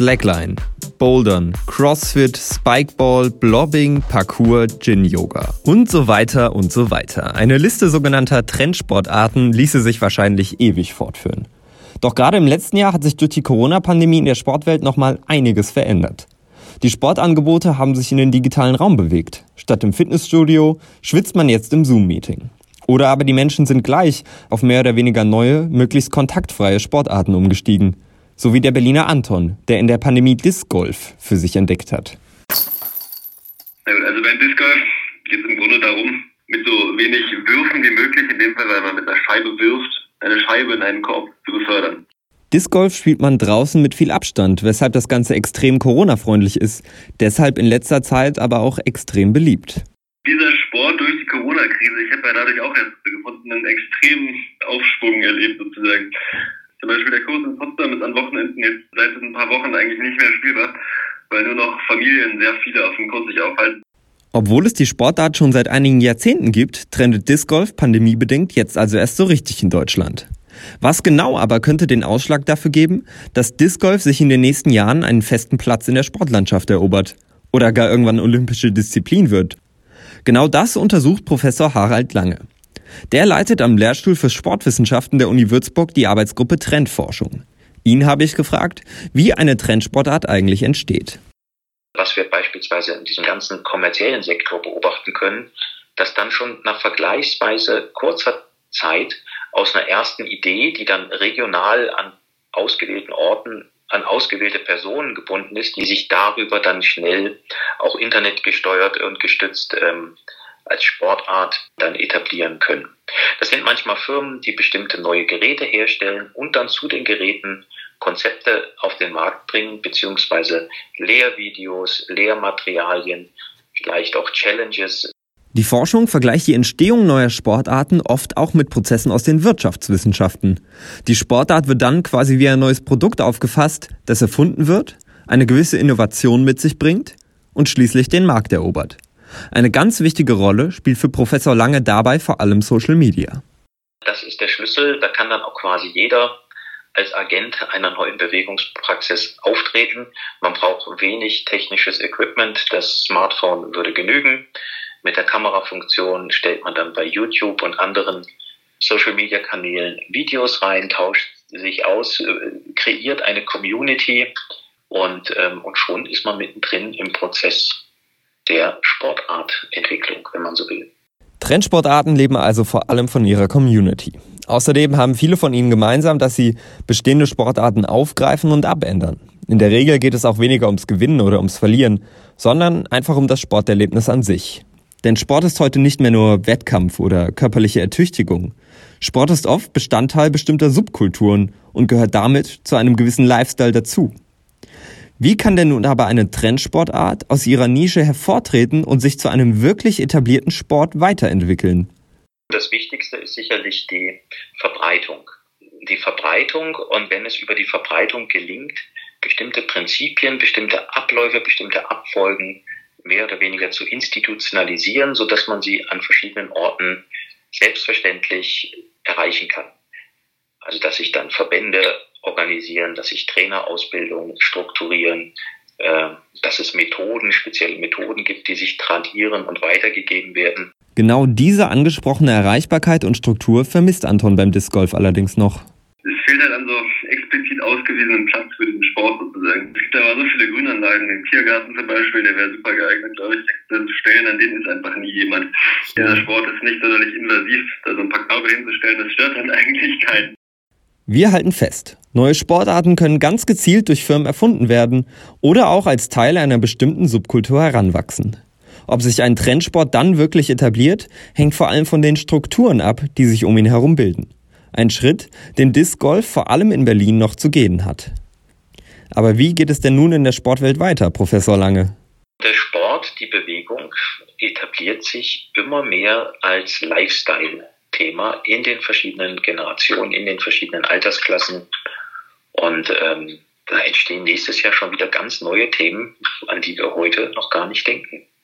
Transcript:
Slackline, Bouldern, Crossfit, Spikeball, Blobbing, Parkour, Gin-Yoga und so weiter und so weiter. Eine Liste sogenannter Trendsportarten ließe sich wahrscheinlich ewig fortführen. Doch gerade im letzten Jahr hat sich durch die Corona-Pandemie in der Sportwelt nochmal einiges verändert. Die Sportangebote haben sich in den digitalen Raum bewegt. Statt im Fitnessstudio schwitzt man jetzt im Zoom-Meeting. Oder aber die Menschen sind gleich auf mehr oder weniger neue, möglichst kontaktfreie Sportarten umgestiegen. So wie der Berliner Anton, der in der Pandemie Disc Golf für sich entdeckt hat. Also beim Disc Golf geht es im Grunde darum, mit so wenig Würfen wie möglich, in dem Fall, weil man mit einer Scheibe wirft, eine Scheibe in einen Korb zu befördern. Disc Golf spielt man draußen mit viel Abstand, weshalb das Ganze extrem Corona-freundlich ist, deshalb in letzter Zeit aber auch extrem beliebt. Dieser Sport durch die Corona-Krise, ich habe ja dadurch auch erst gefunden, einen extremen Aufschwung erlebt sozusagen. Zum Beispiel der Kurs in Potsdam ist an Wochenenden jetzt seit ein paar Wochen eigentlich nicht mehr spielbar, weil nur noch Familien sehr viele auf dem Kurs sich aufhalten. Obwohl es die Sportart schon seit einigen Jahrzehnten gibt, trendet Disc Golf pandemiebedingt jetzt also erst so richtig in Deutschland. Was genau aber könnte den Ausschlag dafür geben, dass Disc Golf sich in den nächsten Jahren einen festen Platz in der Sportlandschaft erobert oder gar irgendwann olympische Disziplin wird? Genau das untersucht Professor Harald Lange. Der leitet am Lehrstuhl für Sportwissenschaften der Uni Würzburg die Arbeitsgruppe Trendforschung. Ihn habe ich gefragt, wie eine Trendsportart eigentlich entsteht. Was wir beispielsweise in diesem ganzen kommerziellen Sektor beobachten können, dass dann schon nach vergleichsweise kurzer Zeit aus einer ersten Idee, die dann regional an ausgewählten Orten an ausgewählte Personen gebunden ist, die sich darüber dann schnell auch internetgesteuert und gestützt ähm, als Sportart dann etablieren können. Das sind manchmal Firmen, die bestimmte neue Geräte herstellen und dann zu den Geräten Konzepte auf den Markt bringen, beziehungsweise Lehrvideos, Lehrmaterialien, vielleicht auch Challenges die Forschung vergleicht die Entstehung neuer Sportarten oft auch mit Prozessen aus den Wirtschaftswissenschaften. Die Sportart wird dann quasi wie ein neues Produkt aufgefasst, das erfunden wird, eine gewisse Innovation mit sich bringt und schließlich den Markt erobert. Eine ganz wichtige Rolle spielt für Professor Lange dabei vor allem Social Media. Das ist der Schlüssel, da kann dann auch quasi jeder als Agent einer neuen Bewegungspraxis auftreten. Man braucht wenig technisches Equipment, das Smartphone würde genügen. Mit der Kamerafunktion stellt man dann bei YouTube und anderen Social-Media-Kanälen Videos rein, tauscht sich aus, äh, kreiert eine Community und, ähm, und schon ist man mittendrin im Prozess der Sportartentwicklung, wenn man so will. Trendsportarten leben also vor allem von ihrer Community. Außerdem haben viele von ihnen gemeinsam, dass sie bestehende Sportarten aufgreifen und abändern. In der Regel geht es auch weniger ums Gewinnen oder ums Verlieren, sondern einfach um das Sporterlebnis an sich. Denn Sport ist heute nicht mehr nur Wettkampf oder körperliche Ertüchtigung. Sport ist oft Bestandteil bestimmter Subkulturen und gehört damit zu einem gewissen Lifestyle dazu. Wie kann denn nun aber eine Trendsportart aus ihrer Nische hervortreten und sich zu einem wirklich etablierten Sport weiterentwickeln? Das Wichtigste ist sicherlich die Verbreitung. Die Verbreitung und wenn es über die Verbreitung gelingt, bestimmte Prinzipien, bestimmte Abläufe, bestimmte Abfolgen mehr oder weniger zu institutionalisieren, so dass man sie an verschiedenen Orten selbstverständlich erreichen kann. Also dass sich dann Verbände organisieren, dass sich Trainerausbildungen strukturieren, äh, dass es Methoden, spezielle Methoden gibt, die sich tradieren und weitergegeben werden. Genau diese angesprochene Erreichbarkeit und Struktur vermisst Anton beim Disc Golf allerdings noch. Es fehlt halt an so explizit ausgewiesenen Platz für diesen Sport sozusagen. Es gibt aber so viele Grünanlagen, den Tiergarten zum Beispiel, der wäre super geeignet, glaube ich. Das Stellen, an denen ist einfach nie jemand. Dieser Sport ist nicht sonderlich invasiv, da so ein paar Körbe hinzustellen, das stört dann eigentlich keinen. Wir halten fest, neue Sportarten können ganz gezielt durch Firmen erfunden werden oder auch als Teil einer bestimmten Subkultur heranwachsen. Ob sich ein Trendsport dann wirklich etabliert, hängt vor allem von den Strukturen ab, die sich um ihn herum bilden. Ein Schritt, den Disc Golf vor allem in Berlin noch zu gehen hat. Aber wie geht es denn nun in der Sportwelt weiter, Professor Lange? Der Sport, die Bewegung etabliert sich immer mehr als Lifestyle-Thema in den verschiedenen Generationen, in den verschiedenen Altersklassen. Und ähm, da entstehen nächstes Jahr schon wieder ganz neue Themen, an die wir heute noch gar nicht denken.